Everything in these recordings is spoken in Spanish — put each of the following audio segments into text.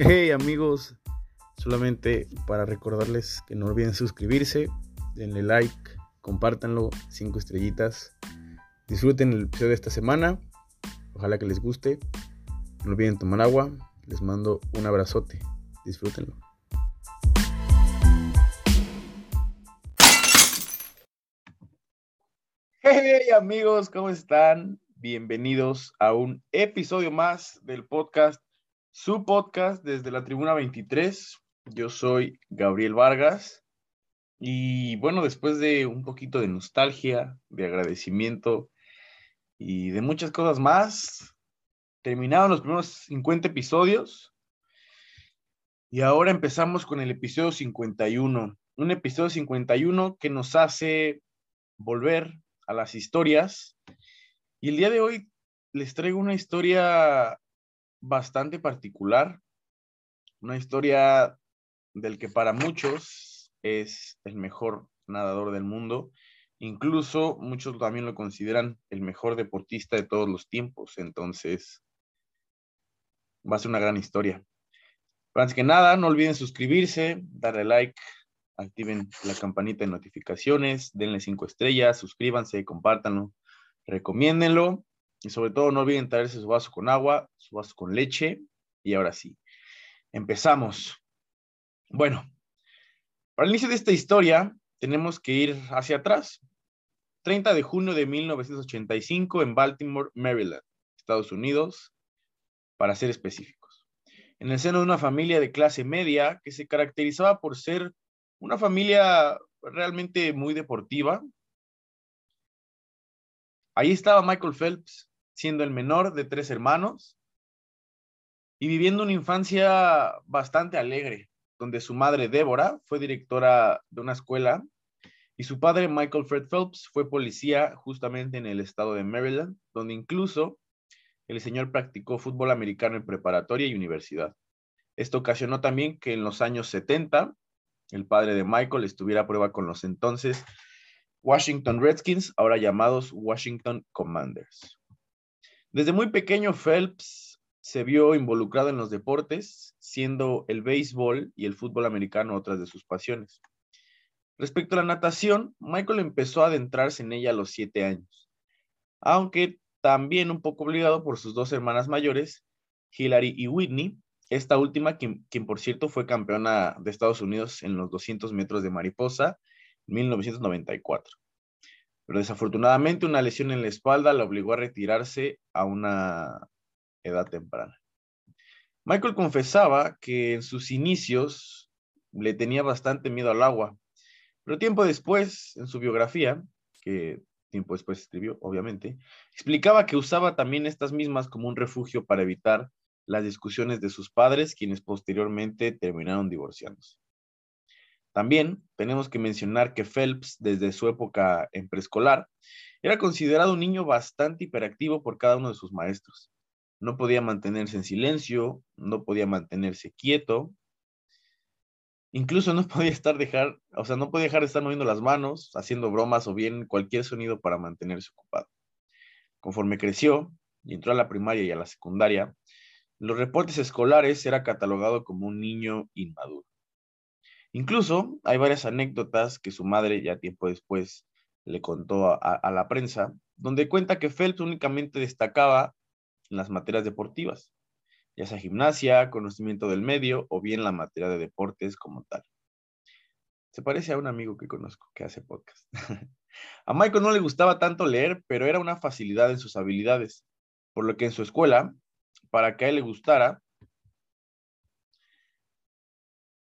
Hey amigos, solamente para recordarles que no olviden suscribirse, denle like, compártanlo, cinco estrellitas. Disfruten el episodio de esta semana, ojalá que les guste. No olviden tomar agua, les mando un abrazote, disfrútenlo. Hey amigos, ¿cómo están? Bienvenidos a un episodio más del podcast su podcast desde la Tribuna 23. Yo soy Gabriel Vargas y bueno, después de un poquito de nostalgia, de agradecimiento y de muchas cosas más, terminaron los primeros 50 episodios y ahora empezamos con el episodio 51. Un episodio 51 que nos hace volver a las historias. Y el día de hoy les traigo una historia bastante particular, una historia del que para muchos es el mejor nadador del mundo, incluso muchos también lo consideran el mejor deportista de todos los tiempos, entonces va a ser una gran historia. Antes que nada, no olviden suscribirse, darle like, activen la campanita de notificaciones, denle cinco estrellas, suscríbanse, compártanlo, recomiéndenlo y sobre todo no olviden traerse su vaso con agua, su vaso con leche. Y ahora sí, empezamos. Bueno, para el inicio de esta historia tenemos que ir hacia atrás. 30 de junio de 1985 en Baltimore, Maryland, Estados Unidos, para ser específicos. En el seno de una familia de clase media que se caracterizaba por ser una familia realmente muy deportiva. Ahí estaba Michael Phelps, siendo el menor de tres hermanos y viviendo una infancia bastante alegre, donde su madre Débora fue directora de una escuela y su padre Michael Fred Phelps fue policía justamente en el estado de Maryland, donde incluso el señor practicó fútbol americano en preparatoria y universidad. Esto ocasionó también que en los años 70 el padre de Michael estuviera a prueba con los entonces Washington Redskins, ahora llamados Washington Commanders. Desde muy pequeño, Phelps se vio involucrado en los deportes, siendo el béisbol y el fútbol americano otras de sus pasiones. Respecto a la natación, Michael empezó a adentrarse en ella a los siete años, aunque también un poco obligado por sus dos hermanas mayores, Hillary y Whitney, esta última quien, quien por cierto fue campeona de Estados Unidos en los 200 metros de mariposa 1994 pero desafortunadamente una lesión en la espalda la obligó a retirarse a una edad temprana. Michael confesaba que en sus inicios le tenía bastante miedo al agua, pero tiempo después, en su biografía, que tiempo después escribió, obviamente, explicaba que usaba también estas mismas como un refugio para evitar las discusiones de sus padres, quienes posteriormente terminaron divorciándose. También tenemos que mencionar que Phelps, desde su época en preescolar, era considerado un niño bastante hiperactivo por cada uno de sus maestros. No podía mantenerse en silencio, no podía mantenerse quieto, incluso no podía estar dejar, o sea, no podía dejar de estar moviendo las manos, haciendo bromas o bien cualquier sonido para mantenerse ocupado. Conforme creció y entró a la primaria y a la secundaria, los reportes escolares era catalogado como un niño inmaduro. Incluso hay varias anécdotas que su madre ya tiempo después le contó a, la prensa, donde cuenta que Phelps únicamente destacaba en las materias deportivas, ya sea gimnasia, conocimiento del medio o bien la materia de deportes como tal. Se parece a un amigo que conozco que hace podcast. a Michael no le gustaba tanto leer, pero era una facilidad en sus habilidades, por lo que en su escuela, para que a él le gustara,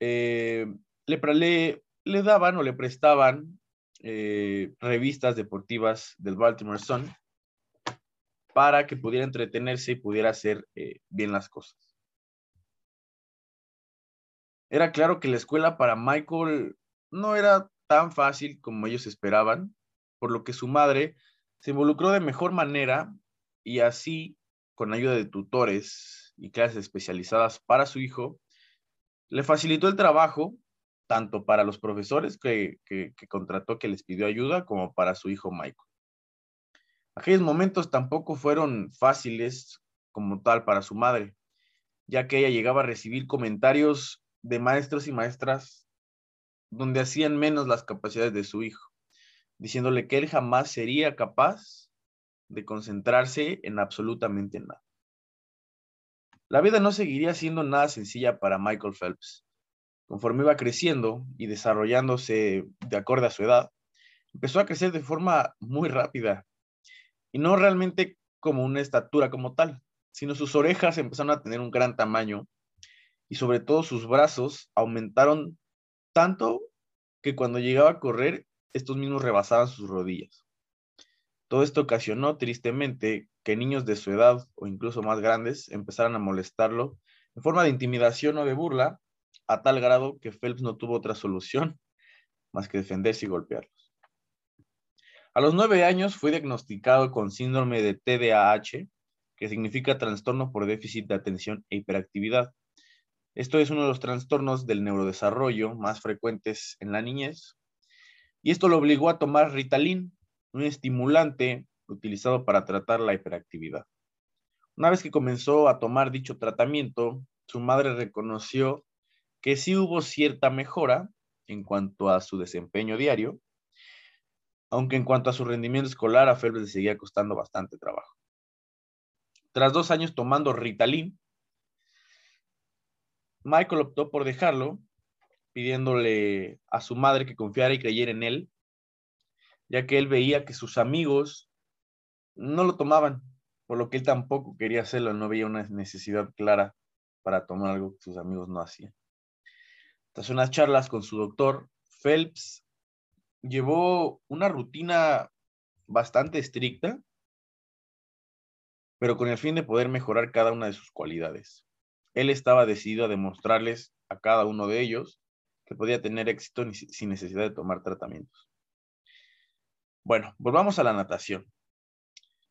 eh, le, daban o le prestaban eh, revistas deportivas del Baltimore Sun para que pudiera entretenerse y pudiera hacer eh, bien las cosas. Era claro que la escuela para Michael no era tan fácil como ellos esperaban, por lo que su madre se involucró de mejor manera y así, con ayuda de tutores y clases especializadas para su hijo, le facilitó el trabajo tanto para los profesores que, contrató que les pidió ayuda como para su hijo Michael. Aquellos momentos tampoco fueron fáciles como tal para su madre, ya que ella llegaba a recibir comentarios de maestros y maestras donde hacían menos las capacidades de su hijo, diciéndole que él jamás sería capaz de concentrarse en absolutamente nada. La vida no seguiría siendo nada sencilla para Michael Phelps. Conforme iba creciendo y desarrollándose de acuerdo a su edad, empezó a crecer de forma muy rápida y no realmente como una estatura como tal, sino sus orejas empezaron a tener un gran tamaño y sobre todo sus brazos aumentaron tanto que cuando llegaba a correr, estos mismos rebasaban sus rodillas. Todo esto ocasionó tristemente que niños de su edad o incluso más grandes empezaran a molestarlo en forma de intimidación o de burla, a tal grado que Phelps no tuvo otra solución más que defenderse y golpearlos. A los nueve años fue diagnosticado con síndrome de TDAH, que significa trastorno por déficit de atención e hiperactividad. Esto es uno de los trastornos del neurodesarrollo más frecuentes en la niñez. Y esto lo obligó a tomar Ritalin, un estimulante utilizado para tratar la hiperactividad. Una vez que comenzó a tomar dicho tratamiento, su madre reconoció que sí hubo cierta mejora en cuanto a su desempeño diario, aunque en cuanto a su rendimiento escolar a Phelps le seguía costando bastante trabajo. Tras dos años tomando Ritalin, Michael optó por dejarlo, pidiéndole a su madre que confiara y creyera en él, ya que él veía que sus amigos no lo tomaban, por lo que él tampoco quería hacerlo, no veía una necesidad clara para tomar algo que sus amigos no hacían. Tras unas charlas con su doctor, Phelps llevó una rutina bastante estricta, pero con el fin de poder mejorar cada una de sus cualidades. Él estaba decidido a demostrarles a cada uno de ellos que podía tener éxito sin necesidad de tomar tratamientos. Bueno, volvamos a la natación.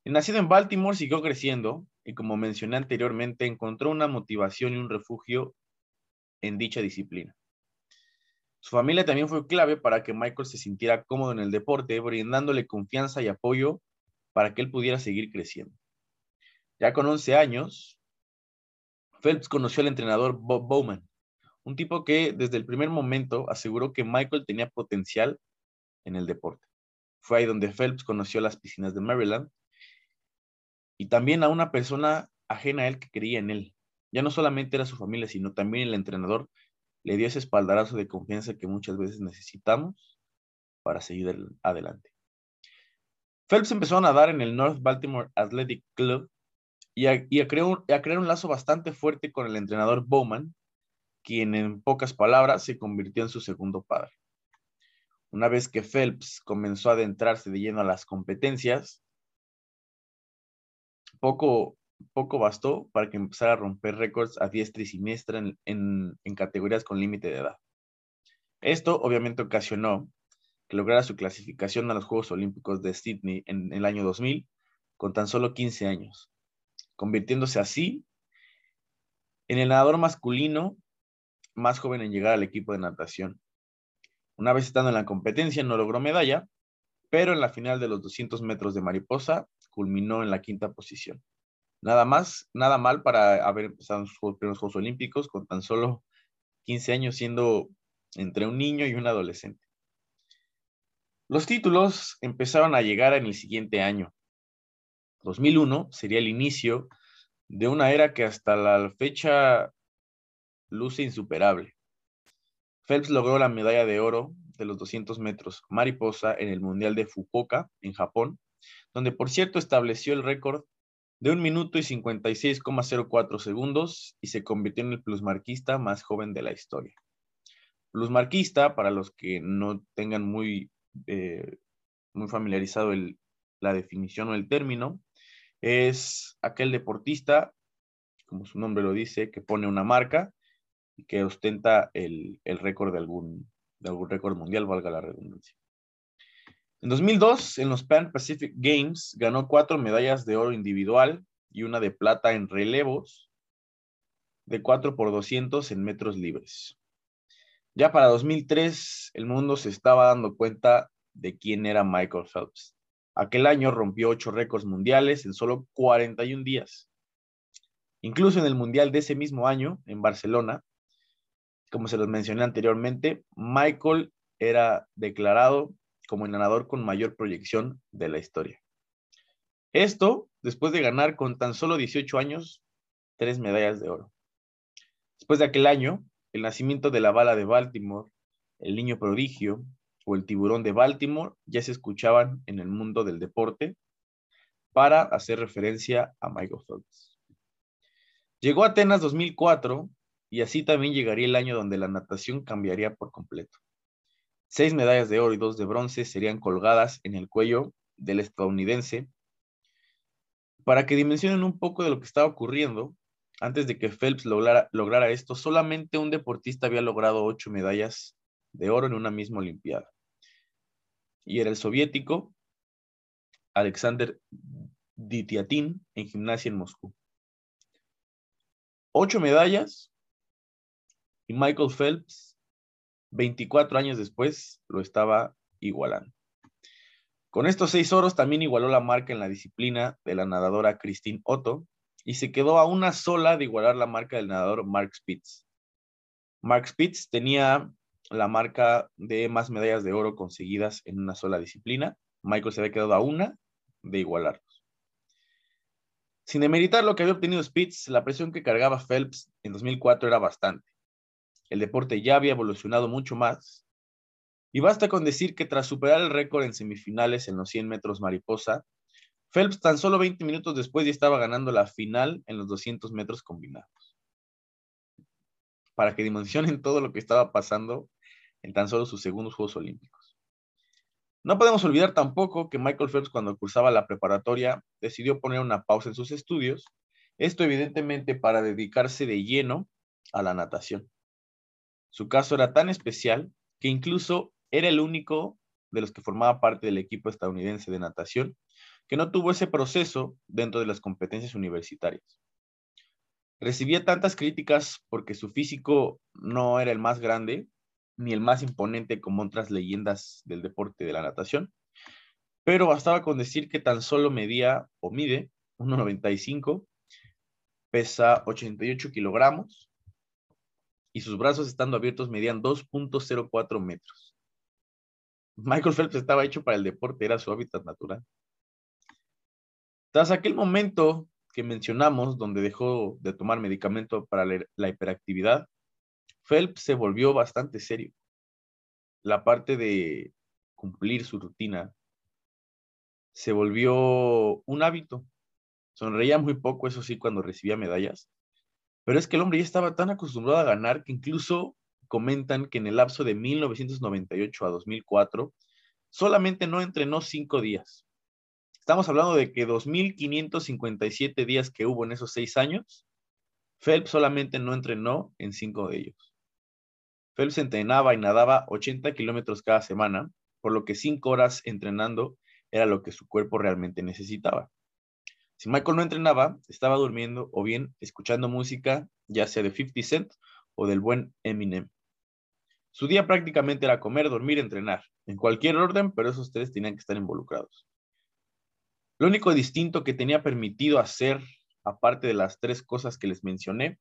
nacido en Baltimore, siguió creciendo y como mencioné anteriormente, encontró una motivación y un refugio en dicha disciplina. Su familia también fue clave para que Michael se sintiera cómodo en el deporte, brindándole confianza y apoyo para que él pudiera seguir creciendo. Ya con 11 años, Phelps conoció al entrenador Bob Bowman, un tipo que desde el primer momento aseguró que Michael tenía potencial en el deporte. Fue ahí donde Phelps conoció las piscinas de Maryland y también a una persona ajena a él que creía en él. Ya no solamente era su familia, sino también el entrenador le dio ese espaldarazo de confianza que muchas veces necesitamos para seguir adelante. Phelps empezó a nadar en el North Baltimore Athletic Club y a, crear un lazo bastante fuerte con el entrenador Bowman, quien en pocas palabras se convirtió en su segundo padre. Una vez que Phelps comenzó a adentrarse de lleno a las competencias, poco, poco bastó para que empezara a romper récords a diestra y siniestra en, categorías con límite de edad. Esto obviamente ocasionó que lograra su clasificación a los Juegos Olímpicos de Sydney en el año 2000 con tan solo 15 años, convirtiéndose así en el nadador masculino más joven en llegar al equipo de natación. Una vez estando en la competencia no logró medalla, pero en la final de los 200 metros de mariposa culminó en la quinta posición. Nada más, nada mal para haber empezado sus primeros Juegos Olímpicos con tan solo 15 años siendo entre un niño y un adolescente. Los títulos empezaron a llegar en el siguiente año. 2001 sería el inicio de una era que hasta la fecha luce insuperable. Phelps logró la medalla de oro de los 200 metros mariposa en el Mundial de Fukuoka, en Japón, donde por cierto estableció el récord de un minuto y 56,04 segundos y se convirtió en el plusmarquista más joven de la historia. Plusmarquista, para los que no tengan muy, eh, muy familiarizado la definición o el término, es aquel deportista, como su nombre lo dice, que pone una marca que ostenta el, récord de algún, de algún récord mundial, valga la redundancia. En 2002, en los Pan Pacific Games, ganó cuatro medallas de oro individual y una de plata en relevos de 4 por 200 en metros libres. Ya para 2003, el mundo se estaba dando cuenta de quién era Michael Phelps. Aquel año rompió ocho récords mundiales en solo 41 días. Incluso en el Mundial de ese mismo año, en Barcelona, como se los mencioné anteriormente, Michael era declarado como el ganador con mayor proyección de la historia. Esto después de ganar con tan solo 18 años tres medallas de oro. Después de aquel año, el nacimiento de la bala de Baltimore, el niño prodigio o el tiburón de Baltimore ya se escuchaban en el mundo del deporte para hacer referencia a Michael Phelps. Llegó a Atenas 2004 y así también llegaría el año donde la natación cambiaría por completo. Seis medallas de oro y dos de bronce serían colgadas en el cuello del estadounidense. Para que dimensionen un poco de lo que estaba ocurriendo, antes de que Phelps lograra, lograra esto, solamente un deportista había logrado ocho medallas de oro en una misma Olimpiada. Y era el soviético Alexander Ditiatin en gimnasia en Moscú. Ocho medallas y Michael Phelps, 24 años después, lo estaba igualando. Con estos seis oros también igualó la marca en la disciplina de la nadadora Christine Otto y se quedó a una sola de igualar la marca del nadador Mark Spitz. Mark Spitz tenía la marca de más medallas de oro conseguidas en una sola disciplina. Michael se había quedado a una de igualarlos. Sin demeritar lo que había obtenido Spitz, la presión que cargaba Phelps en 2004 era bastante. El deporte ya había evolucionado mucho más. Y basta con decir que tras superar el récord en semifinales en los 100 metros mariposa, Phelps tan solo 20 minutos después ya estaba ganando la final en los 200 metros combinados. Para que dimensionen todo lo que estaba pasando en tan solo sus segundos Juegos Olímpicos. No podemos olvidar tampoco que Michael Phelps cuando cursaba la preparatoria decidió poner una pausa en sus estudios, esto evidentemente para dedicarse de lleno a la natación. Su caso era tan especial que incluso era el único de los que formaba parte del equipo estadounidense de natación que no tuvo ese proceso dentro de las competencias universitarias. Recibía tantas críticas porque su físico no era el más grande ni el más imponente como otras leyendas del deporte de la natación, pero bastaba con decir que tan solo medía o mide 1,95, pesa 88 kilogramos y sus brazos estando abiertos medían 2.04 metros. Michael Phelps estaba hecho para el deporte, era su hábitat natural. Tras aquel momento que mencionamos, donde dejó de tomar medicamento para la hiperactividad, Phelps se volvió bastante serio. La parte de cumplir su rutina se volvió un hábito. Sonreía muy poco, eso sí, cuando recibía medallas. Pero es que el hombre ya estaba tan acostumbrado a ganar que incluso comentan que en el lapso de 1998 a 2004 solamente no entrenó cinco días. Estamos hablando de que 2.557 días que hubo en esos seis años, Phelps solamente no entrenó en cinco de ellos. Phelps entrenaba y nadaba 80 kilómetros cada semana, por lo que cinco horas entrenando era lo que su cuerpo realmente necesitaba. Si Michael no entrenaba, estaba durmiendo o bien escuchando música, ya sea de 50 Cent o del buen Eminem. Su día prácticamente era comer, dormir, entrenar, en cualquier orden, pero esos tres tenían que estar involucrados. Lo único distinto que tenía permitido hacer, aparte de las tres cosas que les mencioné,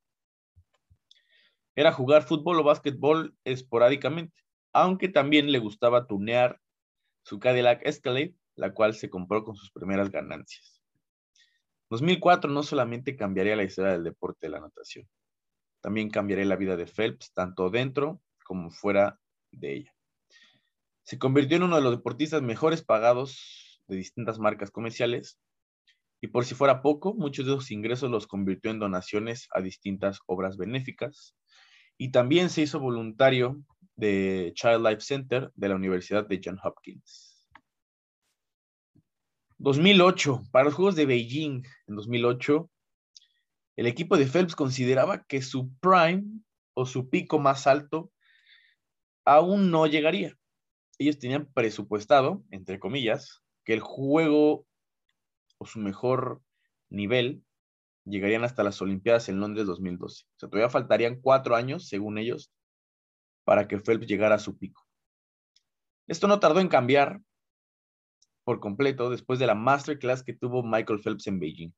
era jugar fútbol o básquetbol esporádicamente, aunque también le gustaba tunear su Cadillac Escalade, la cual se compró con sus primeras ganancias. 2004 no solamente cambiaría la historia del deporte de la natación, también cambiaría la vida de Phelps, tanto dentro como fuera de ella. Se convirtió en uno de los deportistas mejores pagados de distintas marcas comerciales. Y por si fuera poco, muchos de esos ingresos los convirtió en donaciones a distintas obras benéficas. Y también se hizo voluntario de Child Life Center de la Universidad de Johns Hopkins. 2008, para los Juegos de Beijing en 2008, el equipo de Phelps consideraba que su prime o su pico más alto aún no llegaría. Ellos tenían presupuestado, entre comillas, que el juego o su mejor nivel llegarían hasta las Olimpiadas en Londres 2012. O sea, todavía faltarían cuatro años, según ellos, para que Phelps llegara a su pico. Esto no tardó en cambiar por completo después de la masterclass que tuvo Michael Phelps en Beijing.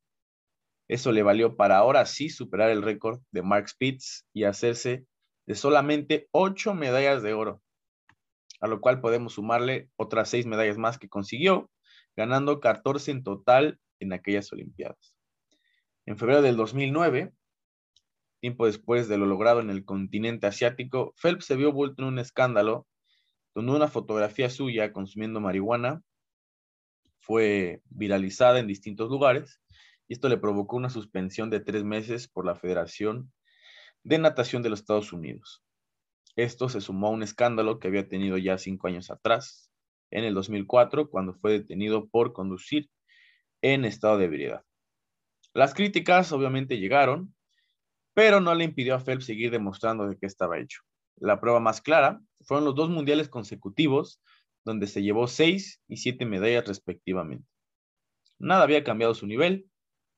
Eso le valió para ahora sí superar el récord de Mark Spitz y hacerse de solamente ocho medallas de oro, a lo cual podemos sumarle otras seis medallas más que consiguió, ganando 14 en total en aquellas Olimpiadas. En febrero del 2009, tiempo después de lo logrado en el continente asiático, Phelps se vio vuelto en un escándalo donde una fotografía suya consumiendo marihuana fue viralizada en distintos lugares y esto le provocó una suspensión de tres meses por la Federación de Natación de los Estados Unidos. Esto se sumó a un escándalo que había tenido ya cinco años atrás, en el 2004, cuando fue detenido por conducir en estado de ebriedad. Las críticas obviamente llegaron, pero no le impidió a Phelps seguir demostrando de qué estaba hecho. La prueba más clara fueron los dos mundiales consecutivos, donde se llevó seis y siete medallas respectivamente. Nada había cambiado su nivel,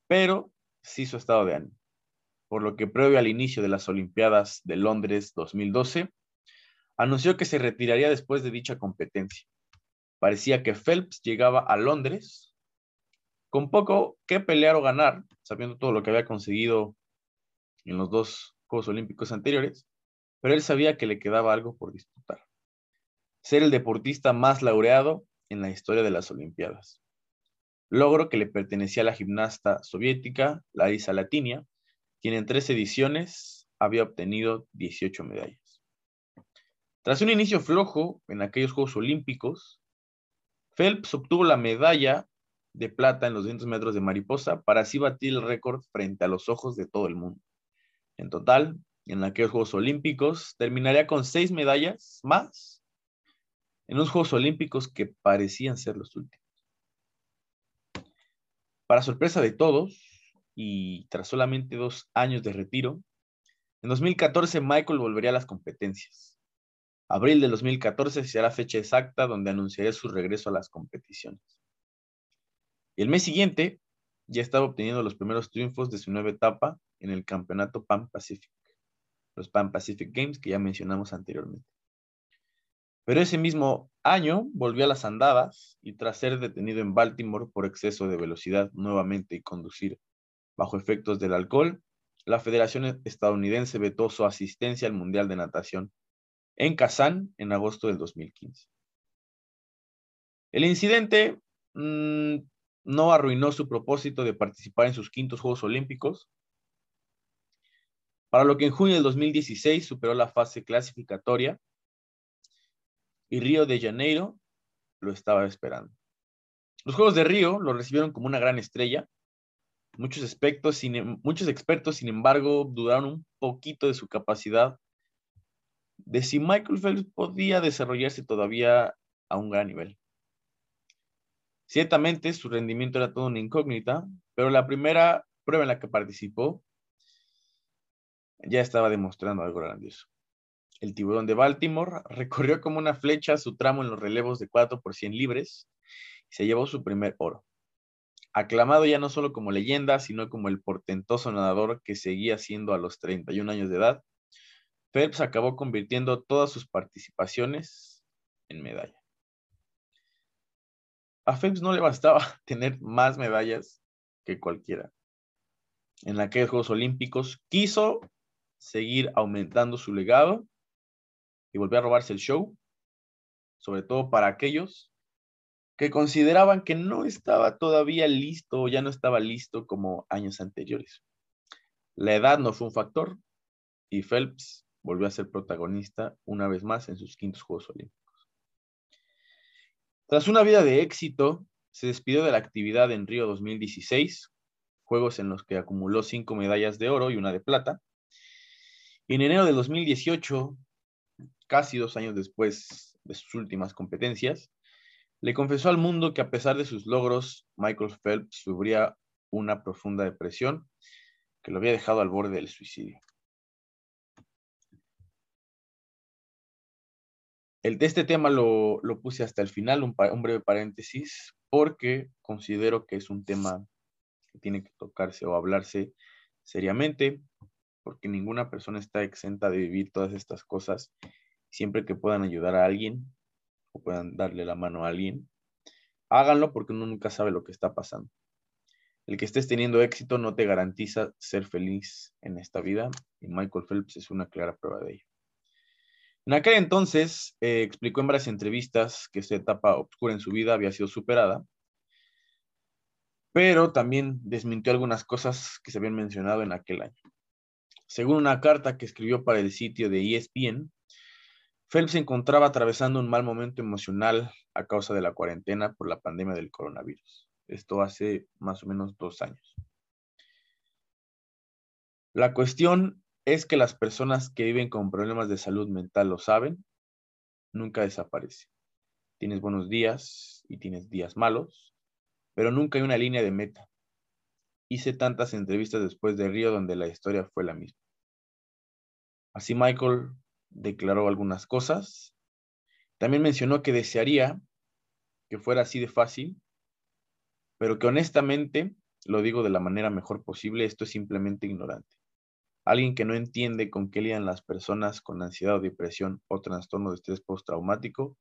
pero sí su estado de ánimo. Por lo que previo al inicio de las Olimpiadas de Londres 2012, anunció que se retiraría después de dicha competencia. Parecía que Phelps llegaba a Londres con poco que pelear o ganar, sabiendo todo lo que había conseguido en los dos Juegos Olímpicos anteriores, pero él sabía que le quedaba algo por disputar. Ser el deportista más laureado en la historia de las Olimpiadas. Logro que le pertenecía a la gimnasta soviética Larisa Latinia, quien en tres ediciones había obtenido 18 medallas. Tras un inicio flojo en aquellos Juegos Olímpicos, Phelps obtuvo la medalla de plata en los 200 metros de mariposa para así batir el récord frente a los ojos de todo el mundo. En total, en aquellos Juegos Olímpicos, terminaría con seis medallas más en unos Juegos Olímpicos que parecían ser los últimos. Para sorpresa de todos, y tras solamente dos años de retiro, en 2014 Michael volvería a las competencias. Abril de 2014 será fecha exacta donde anunciaría su regreso a las competiciones. Y el mes siguiente ya estaba obteniendo los primeros triunfos de su nueva etapa en el campeonato Pan Pacific, los Pan Pacific Games que ya mencionamos anteriormente. Pero ese mismo año volvió a las andadas y tras ser detenido en Baltimore por exceso de velocidad nuevamente y conducir bajo efectos del alcohol, la Federación Estadounidense vetó su asistencia al Mundial de Natación en Kazán en agosto del 2015. El incidente mm, no arruinó su propósito de participar en sus quintos Juegos Olímpicos, para lo que en junio del 2016 superó la fase clasificatoria y Río de Janeiro lo estaba esperando. Los Juegos de Río lo recibieron como una gran estrella. Muchos, sin, muchos expertos, sin embargo, dudaron un poquito de su capacidad de si Michael Phelps podía desarrollarse todavía a un gran nivel. Ciertamente su rendimiento era todo una incógnita, pero la primera prueba en la que participó ya estaba demostrando algo grandioso. El tiburón de Baltimore recorrió como una flecha su tramo en los relevos de 4 por 100 libres y se llevó su primer oro. Aclamado ya no solo como leyenda, sino como el portentoso nadador que seguía siendo a los 31 años de edad, Phelps acabó convirtiendo todas sus participaciones en medalla a Phelps no le bastaba tener más medallas que cualquiera. En aquellos Juegos Olímpicos quiso seguir aumentando su legado y volver a robarse el show, sobre todo para aquellos que consideraban que no estaba todavía listo o ya no estaba listo como años anteriores. La edad no fue un factor y Phelps volvió a ser protagonista una vez más en sus quintos Juegos Olímpicos. Tras una vida de éxito, se despidió de la actividad en Río 2016, juegos en los que acumuló cinco medallas de oro y una de plata. En enero de 2018, casi dos años después de sus últimas competencias, le confesó al mundo que a pesar de sus logros, Michael Phelps sufría una profunda depresión que lo había dejado al borde del suicidio. El, este tema lo, puse hasta el final, un, breve paréntesis, porque considero que es un tema que tiene que tocarse o hablarse seriamente, porque ninguna persona está exenta de vivir todas estas cosas. Siempre que puedan ayudar a alguien o puedan darle la mano a alguien, háganlo porque uno nunca sabe lo que está pasando. El que estés teniendo éxito no te garantiza ser feliz en esta vida y Michael Phelps es una clara prueba de ello. En aquel entonces eh, explicó en varias entrevistas que esta etapa oscura en su vida había sido superada, pero también desmintió algunas cosas que se habían mencionado en aquel año. Según una carta que escribió para el sitio de ESPN, Phelps se encontraba atravesando un mal momento emocional a causa de la cuarentena por la pandemia del coronavirus. Esto hace más o menos dos años. La cuestión es que las personas que viven con problemas de salud mental lo saben, nunca desaparece. Tienes buenos días y tienes días malos, pero nunca hay una línea de meta. Hice tantas entrevistas después de Río donde la historia fue la misma. Así Michael declaró algunas cosas. También mencionó que desearía que fuera así de fácil, pero que honestamente, lo digo de la manera mejor posible, esto es simplemente ignorante. Alguien que no entiende con qué lidian las personas con ansiedad o depresión o trastorno de estrés postraumático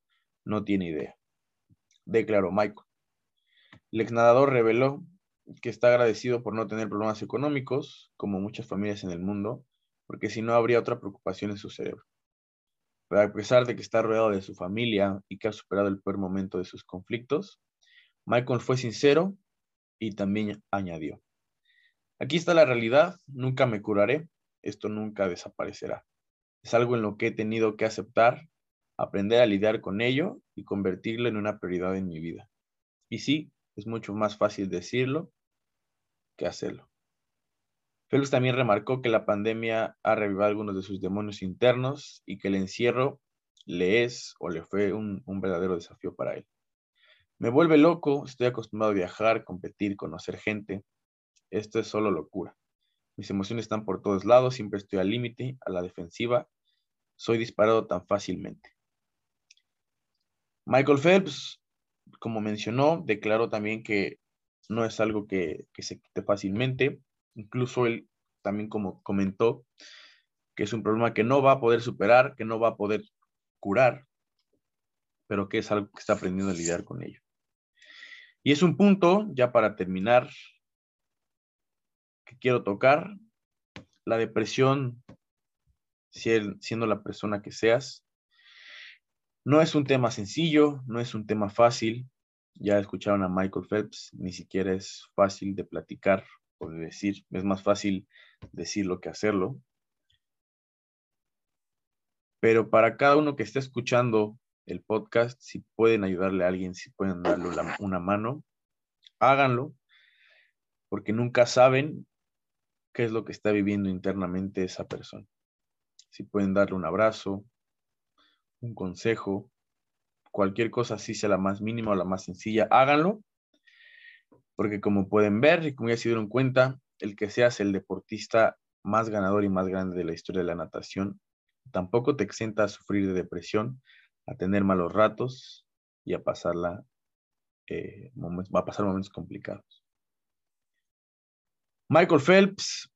no tiene idea. Declaró Michael. El ex nadador reveló que está agradecido por no tener problemas económicos, como muchas familias en el mundo, porque si no habría otra preocupación en su cerebro. Pero a pesar de que está rodeado de su familia y que ha superado el peor momento de sus conflictos, Michael fue sincero y también añadió, aquí está la realidad, nunca me curaré, esto nunca desaparecerá. Es algo en lo que he tenido que aceptar, aprender a lidiar con ello y convertirlo en una prioridad en mi vida. Y sí, es mucho más fácil decirlo que hacerlo. Félix también remarcó que la pandemia ha revivado algunos de sus demonios internos y que el encierro le es o le fue un, verdadero desafío para él. Me vuelve loco, estoy acostumbrado a viajar, competir, conocer gente. Esto es solo locura. Mis emociones están por todos lados, siempre estoy al límite, a la defensiva. Soy disparado tan fácilmente. Michael Phelps, como mencionó, declaró también que no es algo que, que se quite fácilmente, Incluso él también como comentó que es un problema que no va a poder superar, que no va a poder curar, pero que es algo que está aprendiendo a lidiar con ello. Y es un punto, ya para terminar, que quiero tocar, la depresión, siendo la persona que seas, no es un tema sencillo, no es un tema fácil. Ya escucharon a Michael Phelps, ni siquiera es fácil de platicar decir, es más fácil decirlo que hacerlo. Pero para cada uno que esté escuchando el podcast, si pueden ayudarle a alguien, si pueden darle una mano, háganlo, porque nunca saben qué es lo que está viviendo internamente esa persona. Si pueden darle un abrazo, un consejo, cualquier cosa, así sea la más mínima o la más sencilla, háganlo porque como pueden ver y como ya se dieron cuenta, el que seas el deportista más ganador y más grande de la historia de la natación, tampoco te exenta a sufrir de depresión, a tener malos ratos y a pasarla, eh, a pasar momentos complicados. Michael Phelps,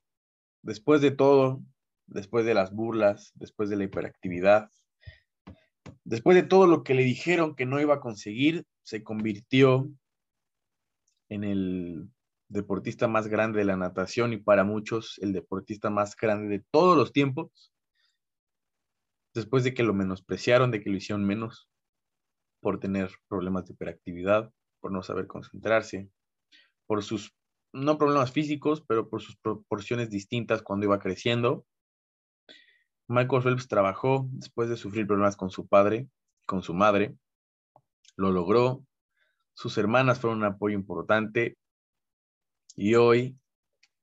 después de todo, después de las burlas, después de la hiperactividad, después de todo lo que le dijeron que no iba a conseguir, se convirtió en el deportista más grande de la natación y para muchos el deportista más grande de todos los tiempos, después de que lo menospreciaron, de que lo hicieron menos por tener problemas de hiperactividad, por no saber concentrarse, por sus, no problemas físicos, pero por sus proporciones distintas cuando iba creciendo. Michael Phelps trabajó después de sufrir problemas con su padre, con su madre, lo logró, sus hermanas fueron un apoyo importante y hoy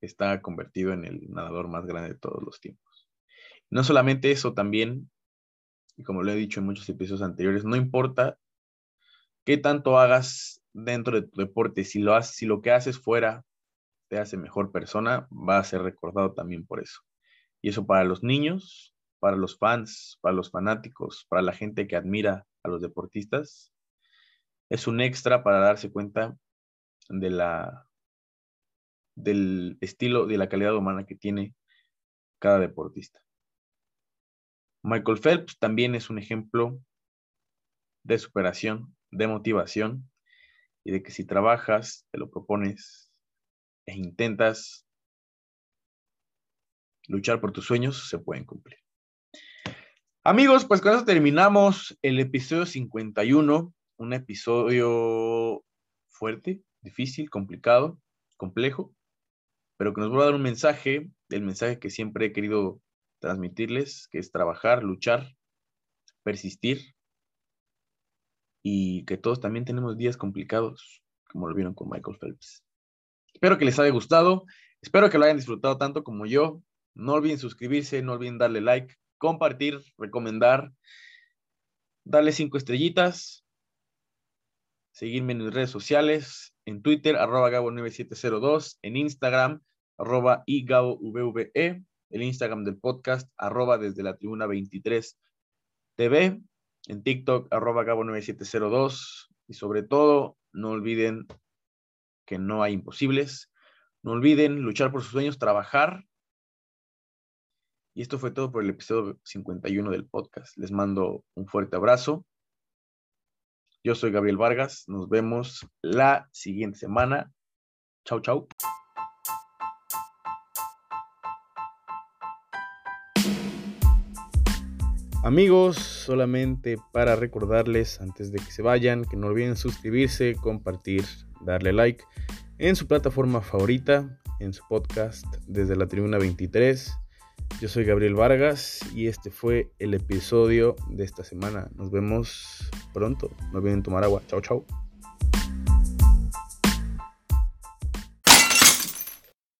está convertido en el nadador más grande de todos los tiempos. No solamente eso, también, y como lo he dicho en muchos episodios anteriores, no importa qué tanto hagas dentro de tu deporte, si lo, si lo que haces fuera te hace mejor persona, va a ser recordado también por eso. Y eso para los niños, para los fans, para los fanáticos, para la gente que admira a los deportistas, es un extra para darse cuenta de la, del estilo, de la calidad humana que tiene cada deportista. Michael Phelps también es un ejemplo de superación, de motivación y de que si trabajas, te lo propones, e intentas luchar por tus sueños, se pueden cumplir. Amigos, pues con eso terminamos el episodio 51, un episodio fuerte, difícil, complicado, complejo, pero que nos va a dar un mensaje, el mensaje que siempre he querido transmitirles, que es trabajar, luchar, persistir y que todos también tenemos días complicados, como lo vieron con Michael Phelps. Espero que les haya gustado, espero que lo hayan disfrutado tanto como yo. No olviden suscribirse, no olviden darle like, compartir, recomendar, darle cinco estrellitas, seguirme en mis redes sociales, en Twitter, arroba Gabo9702, en Instagram, arroba IGABOVVE, el Instagram del podcast, arroba desde la tribuna 23 TV, en TikTok, arroba Gabo9702, y sobre todo, no olviden que no hay imposibles, no olviden luchar por sus sueños, trabajar y esto fue todo por el episodio 51 del podcast. Les mando un fuerte abrazo. Yo soy Gabriel Vargas. Nos vemos la siguiente semana. Chau, chau. Amigos, solamente para recordarles antes de que se vayan que no olviden suscribirse, compartir, darle like en su plataforma favorita, en su podcast desde la tribuna 23 yo soy Gabriel Vargas y este fue el episodio de esta semana. Nos vemos pronto. No olviden tomar agua. Chao, chao.